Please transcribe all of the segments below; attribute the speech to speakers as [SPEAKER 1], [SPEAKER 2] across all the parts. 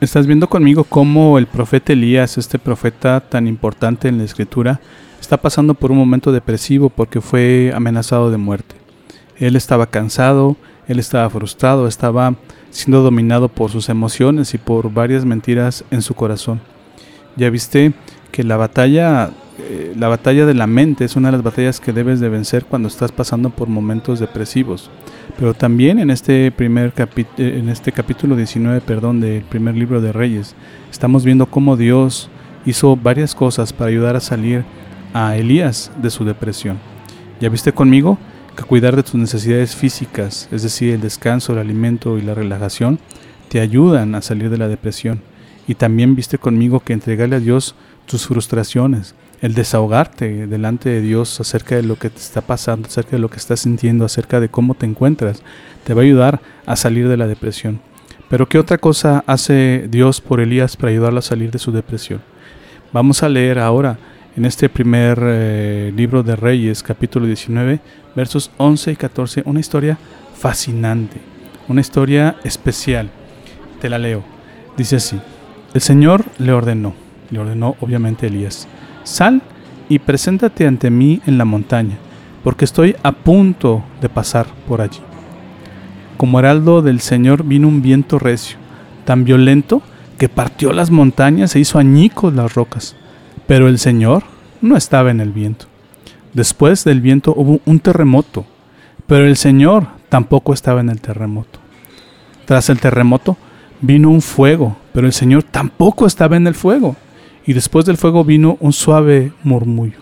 [SPEAKER 1] Estás viendo conmigo cómo el profeta Elías, este profeta tan importante en la escritura, está pasando por un momento depresivo porque fue amenazado de muerte. Él estaba cansado, él estaba frustrado, estaba siendo dominado por sus emociones y por varias mentiras en su corazón. Ya viste que la batalla, eh, la batalla de la mente es una de las batallas que debes de vencer cuando estás pasando por momentos depresivos. Pero también en este primer capítulo, en este capítulo 19, perdón, del primer libro de Reyes, estamos viendo cómo Dios hizo varias cosas para ayudar a salir a Elías de su depresión. ¿Ya viste conmigo que cuidar de tus necesidades físicas, es decir, el descanso, el alimento y la relajación, te ayudan a salir de la depresión? Y también viste conmigo que entregarle a Dios tus frustraciones, el desahogarte delante de Dios acerca de lo que te está pasando, acerca de lo que estás sintiendo, acerca de cómo te encuentras, te va a ayudar a salir de la depresión. Pero ¿qué otra cosa hace Dios por Elías para ayudarlo a salir de su depresión? Vamos a leer ahora en este primer eh, libro de Reyes, capítulo 19, versos 11 y 14, una historia fascinante, una historia especial. Te la leo. Dice así, el Señor le ordenó, le ordenó obviamente Elías, Sal y preséntate ante mí en la montaña, porque estoy a punto de pasar por allí. Como heraldo del Señor vino un viento recio, tan violento que partió las montañas e hizo añicos las rocas. Pero el Señor no estaba en el viento. Después del viento hubo un terremoto, pero el Señor tampoco estaba en el terremoto. Tras el terremoto vino un fuego, pero el Señor tampoco estaba en el fuego y después del fuego vino un suave murmullo.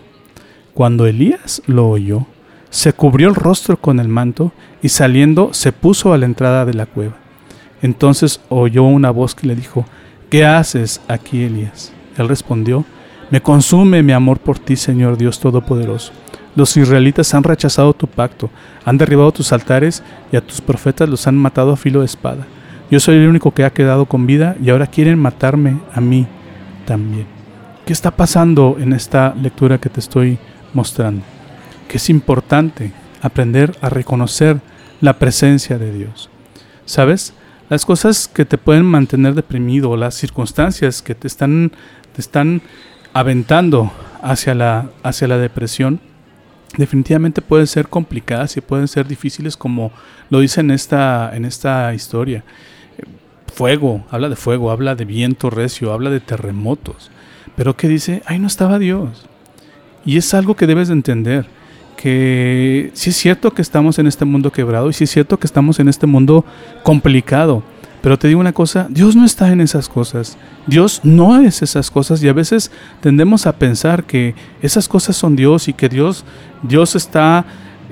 [SPEAKER 1] Cuando Elías lo oyó, se cubrió el rostro con el manto y saliendo se puso a la entrada de la cueva. Entonces oyó una voz que le dijo, ¿qué haces aquí, Elías? Él respondió, me consume mi amor por ti, Señor Dios Todopoderoso. Los israelitas han rechazado tu pacto, han derribado tus altares y a tus profetas los han matado a filo de espada. Yo soy el único que ha quedado con vida y ahora quieren matarme a mí también. ¿Qué está pasando en esta lectura que te estoy mostrando? Que es importante aprender a reconocer la presencia de Dios. ¿Sabes? Las cosas que te pueden mantener deprimido, las circunstancias que te están, te están aventando hacia la, hacia la depresión, definitivamente pueden ser complicadas y pueden ser difíciles como lo dice en esta, en esta historia. Fuego, habla de fuego, habla de viento recio, habla de terremotos. Pero ¿qué dice? Ahí no estaba Dios. Y es algo que debes de entender, que sí es cierto que estamos en este mundo quebrado y sí es cierto que estamos en este mundo complicado. Pero te digo una cosa, Dios no está en esas cosas. Dios no es esas cosas y a veces tendemos a pensar que esas cosas son Dios y que Dios, Dios está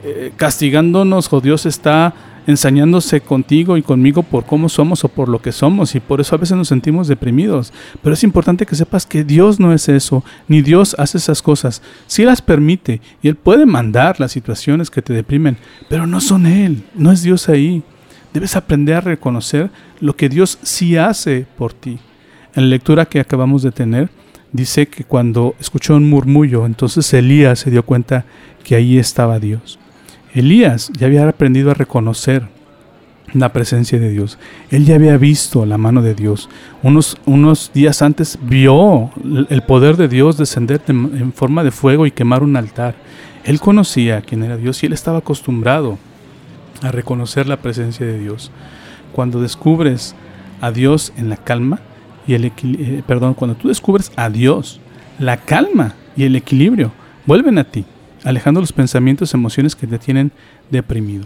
[SPEAKER 1] eh, castigándonos o Dios está ensañándose contigo y conmigo por cómo somos o por lo que somos y por eso a veces nos sentimos deprimidos. Pero es importante que sepas que Dios no es eso, ni Dios hace esas cosas. Sí las permite y Él puede mandar las situaciones que te deprimen, pero no son Él, no es Dios ahí. Debes aprender a reconocer lo que Dios sí hace por ti. En la lectura que acabamos de tener, dice que cuando escuchó un murmullo, entonces Elías se dio cuenta que ahí estaba Dios. Elías ya había aprendido a reconocer la presencia de Dios. Él ya había visto la mano de Dios. Unos, unos días antes vio el poder de Dios descender en forma de fuego y quemar un altar. Él conocía quién era Dios y él estaba acostumbrado a reconocer la presencia de Dios. Cuando descubres a Dios en la calma y el eh, perdón, cuando tú descubres a Dios, la calma y el equilibrio vuelven a ti alejando los pensamientos y emociones que te tienen deprimido.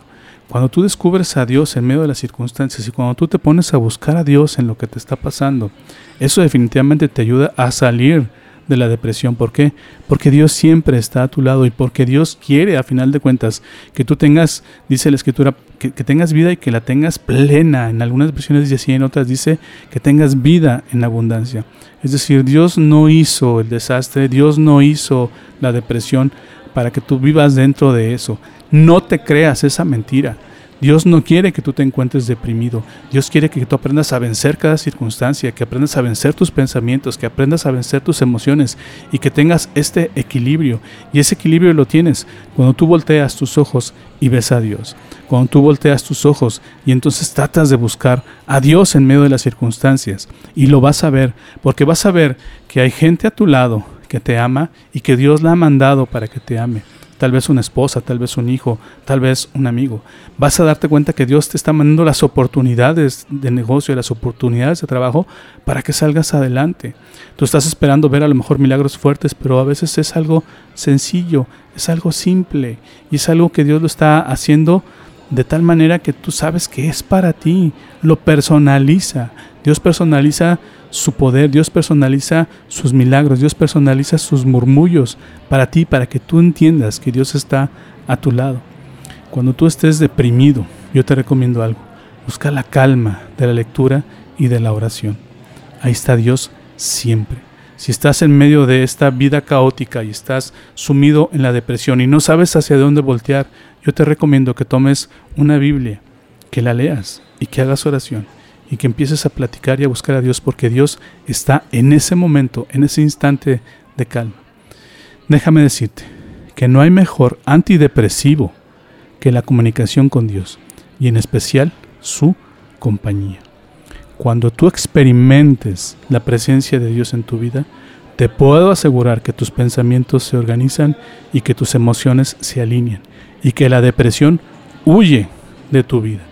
[SPEAKER 1] Cuando tú descubres a Dios en medio de las circunstancias y cuando tú te pones a buscar a Dios en lo que te está pasando, eso definitivamente te ayuda a salir de la depresión. ¿Por qué? Porque Dios siempre está a tu lado y porque Dios quiere, a final de cuentas, que tú tengas, dice la Escritura, que, tengas vida y que la tengas plena. En algunas versiones dice así, en otras dice que tengas vida en abundancia. Es decir, Dios no hizo el desastre, Dios no hizo la depresión para que tú vivas dentro de eso. No te creas esa mentira. Dios no quiere que tú te encuentres deprimido. Dios quiere que tú aprendas a vencer cada circunstancia, que aprendas a vencer tus pensamientos, que aprendas a vencer tus emociones y que tengas este equilibrio. Y ese equilibrio lo tienes cuando tú volteas tus ojos y ves a Dios. Cuando tú volteas tus ojos y entonces tratas de buscar a Dios en medio de las circunstancias. Y lo vas a ver, porque vas a ver que hay gente a tu lado que te ama y que Dios la ha mandado para que te ame tal vez una esposa, tal vez un hijo, tal vez un amigo. Vas a darte cuenta que Dios te está mandando las oportunidades de negocio, las oportunidades de trabajo para que salgas adelante. Tú estás esperando ver a lo mejor milagros fuertes, pero a veces es algo sencillo, es algo simple y es algo que Dios lo está haciendo de tal manera que tú sabes que es para ti, lo personaliza. Dios personaliza su poder, Dios personaliza sus milagros, Dios personaliza sus murmullos para ti, para que tú entiendas que Dios está a tu lado. Cuando tú estés deprimido, yo te recomiendo algo. Busca la calma de la lectura y de la oración. Ahí está Dios siempre. Si estás en medio de esta vida caótica y estás sumido en la depresión y no sabes hacia dónde voltear, yo te recomiendo que tomes una Biblia, que la leas y que hagas oración y que empieces a platicar y a buscar a Dios porque Dios está en ese momento, en ese instante de calma. Déjame decirte que no hay mejor antidepresivo que la comunicación con Dios y en especial su compañía. Cuando tú experimentes la presencia de Dios en tu vida, te puedo asegurar que tus pensamientos se organizan y que tus emociones se alinean y que la depresión huye de tu vida.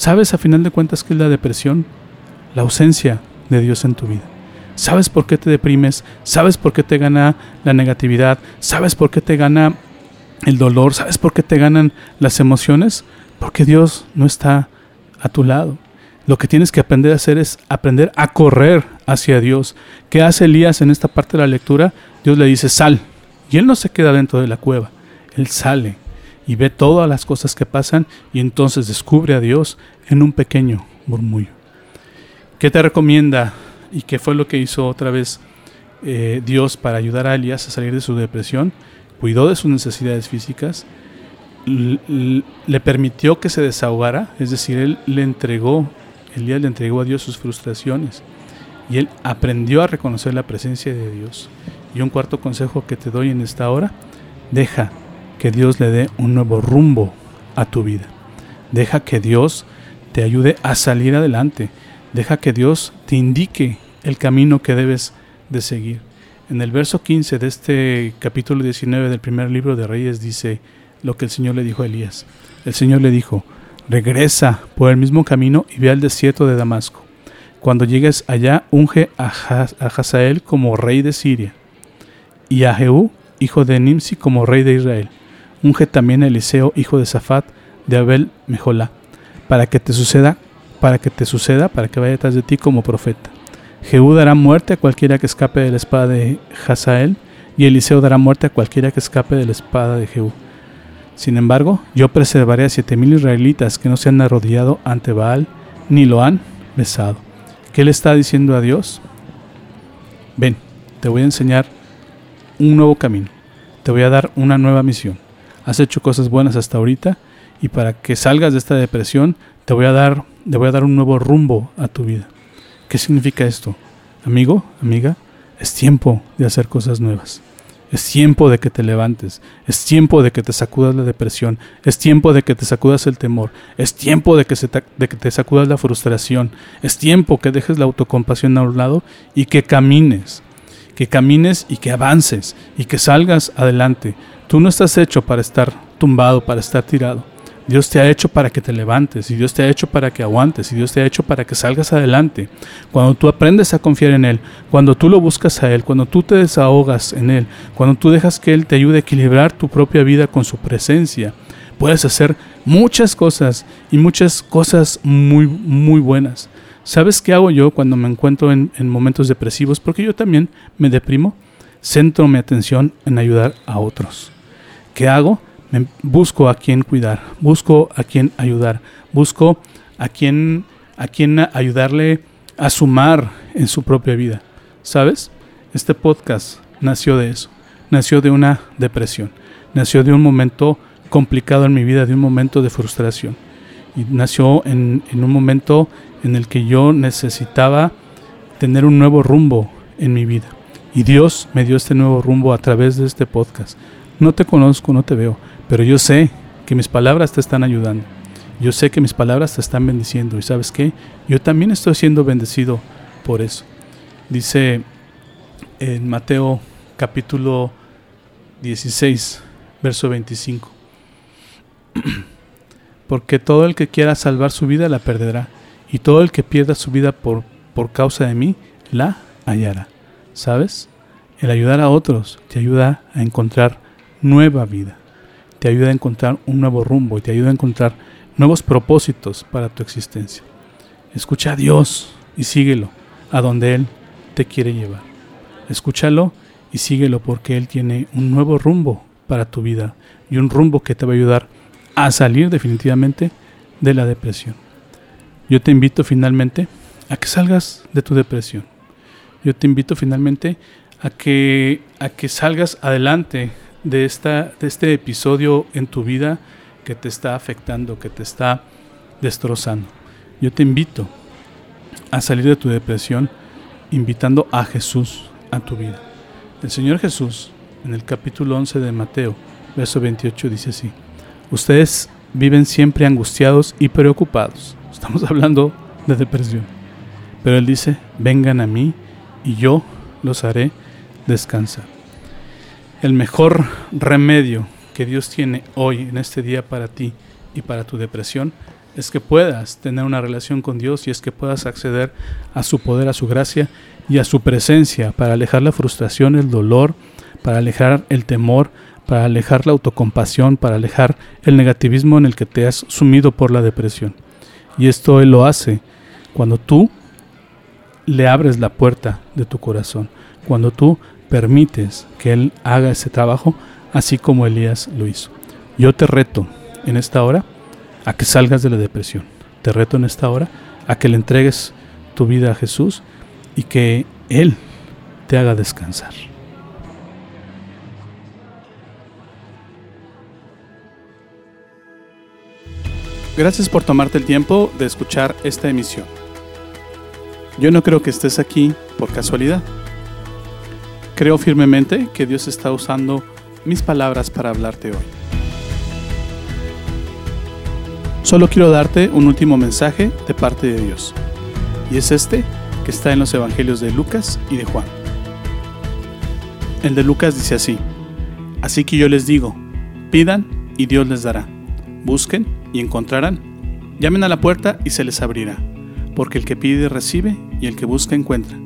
[SPEAKER 1] ¿Sabes a final de cuentas qué es la depresión? La ausencia de Dios en tu vida. ¿Sabes por qué te deprimes? ¿Sabes por qué te gana la negatividad? ¿Sabes por qué te gana el dolor? ¿Sabes por qué te ganan las emociones? Porque Dios no está a tu lado. Lo que tienes que aprender a hacer es aprender a correr hacia Dios. ¿Qué hace Elías en esta parte de la lectura? Dios le dice, sal. Y él no se queda dentro de la cueva. Él sale y ve todas las cosas que pasan y entonces descubre a Dios en un pequeño murmullo. ¿Qué te recomienda y qué fue lo que hizo otra vez eh, Dios para ayudar a Elías a salir de su depresión? Cuidó de sus necesidades físicas, le permitió que se desahogara, es decir, él le entregó, Elías le entregó a Dios sus frustraciones y él aprendió a reconocer la presencia de Dios. Y un cuarto consejo que te doy en esta hora, deja que Dios le dé un nuevo rumbo a tu vida. Deja que Dios te ayude a salir adelante. Deja que Dios te indique el camino que debes de seguir. En el verso 15 de este capítulo 19 del primer libro de Reyes dice lo que el Señor le dijo a Elías. El Señor le dijo, regresa por el mismo camino y ve al desierto de Damasco. Cuando llegues allá, unge a, Hazael como rey de Siria y a Jehú, hijo de Nimsi, como rey de Israel unge también a Eliseo, hijo de Safat, de Abel Mejolá, para que te suceda, para que te suceda, para que vaya detrás de ti como profeta. Jehú dará muerte a cualquiera que escape de la espada de Hazael, y Eliseo dará muerte a cualquiera que escape de la espada de Jehú. Sin embargo, yo preservaré a siete mil israelitas que no se han arrodillado ante Baal, ni lo han besado. ¿Qué le está diciendo a Dios? Ven, te voy a enseñar un nuevo camino, te voy a dar una nueva misión has hecho cosas buenas hasta ahorita y para que salgas de esta depresión te voy a dar, te voy a dar un nuevo rumbo a tu vida. ¿Qué significa esto? Amigo, amiga, es tiempo de hacer cosas nuevas. Es tiempo de que te levantes, es tiempo de que te sacudas la depresión, es tiempo de que te sacudas el temor, es tiempo de que, se de que te sacudas la frustración, es tiempo que dejes la autocompasión a un lado y que camines, que camines y que avances y que salgas adelante, Tú no estás hecho para estar tumbado, para estar tirado. Dios te ha hecho para que te levantes y Dios te ha hecho para que aguantes y Dios te ha hecho para que salgas adelante. Cuando tú aprendes a confiar en Él, cuando tú lo buscas a Él, cuando tú te desahogas en Él, cuando tú dejas que Él te ayude a equilibrar tu propia vida con su presencia, puedes hacer muchas cosas y muchas cosas muy, muy buenas. ¿Sabes qué hago yo cuando me encuentro en, en momentos depresivos? Porque yo también me deprimo centro mi atención en ayudar a otros. ¿Qué hago? Busco a quien cuidar, busco a quien ayudar, busco a quien, a quien ayudarle a sumar en su propia vida. ¿Sabes? Este podcast nació de eso, nació de una depresión, nació de un momento complicado en mi vida, de un momento de frustración. Y nació en, en un momento en el que yo necesitaba tener un nuevo rumbo en mi vida. Y Dios me dio este nuevo rumbo a través de este podcast. No te conozco, no te veo, pero yo sé que mis palabras te están ayudando. Yo sé que mis palabras te están bendiciendo. Y sabes qué? Yo también estoy siendo bendecido por eso. Dice en Mateo capítulo 16, verso 25. Porque todo el que quiera salvar su vida la perderá, y todo el que pierda su vida por, por causa de mí la hallará. ¿Sabes? El ayudar a otros te ayuda a encontrar nueva vida, te ayuda a encontrar un nuevo rumbo y te ayuda a encontrar nuevos propósitos para tu existencia. Escucha a Dios y síguelo a donde Él te quiere llevar. Escúchalo y síguelo porque Él tiene un nuevo rumbo para tu vida y un rumbo que te va a ayudar a salir definitivamente de la depresión. Yo te invito finalmente a que salgas de tu depresión. Yo te invito finalmente a que, a que salgas adelante de, esta, de este episodio en tu vida que te está afectando, que te está destrozando. Yo te invito a salir de tu depresión invitando a Jesús a tu vida. El Señor Jesús, en el capítulo 11 de Mateo, verso 28, dice así, ustedes viven siempre angustiados y preocupados Estamos hablando de depresión. Pero Él dice, vengan a mí y yo los haré descansar. El mejor remedio que Dios tiene hoy, en este día para ti y para tu depresión, es que puedas tener una relación con Dios y es que puedas acceder a su poder, a su gracia y a su presencia para alejar la frustración, el dolor, para alejar el temor, para alejar la autocompasión, para alejar el negativismo en el que te has sumido por la depresión. Y esto Él lo hace cuando tú le abres la puerta de tu corazón, cuando tú permites que Él haga ese trabajo así como Elías lo hizo. Yo te reto en esta hora a que salgas de la depresión. Te reto en esta hora a que le entregues tu vida a Jesús y que Él te haga descansar. Gracias por tomarte el tiempo de escuchar esta emisión. Yo no creo que estés aquí por casualidad. Creo firmemente que Dios está usando mis palabras para hablarte hoy. Solo quiero darte un último mensaje de parte de Dios. Y es este que está en los Evangelios de Lucas y de Juan. El de Lucas dice así, Así que yo les digo, pidan y Dios les dará, busquen y encontrarán. Llamen a la puerta y se les abrirá, porque el que pide recibe y el que busca encuentra,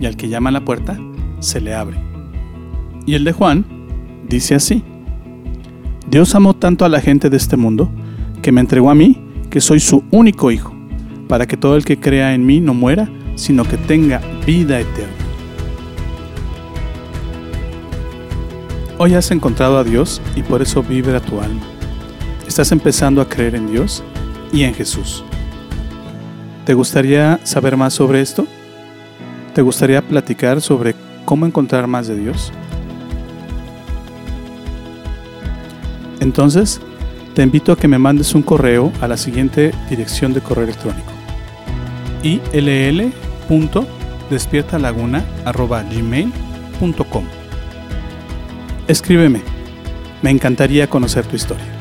[SPEAKER 1] y al que llama a la puerta se le abre. Y el de Juan dice así, Dios amó tanto a la gente de este mundo, que me entregó a mí, que soy su único hijo, para que todo el que crea en mí no muera, sino que tenga vida eterna. Hoy has encontrado a Dios y por eso vibra tu alma. ¿Estás empezando a creer en Dios y en Jesús? ¿Te gustaría saber más sobre esto? ¿Te gustaría platicar sobre cómo encontrar más de Dios? Entonces, te invito a que me mandes un correo a la siguiente dirección de correo electrónico ill.despiertalaguna.gmail.com Escríbeme, me encantaría conocer tu historia.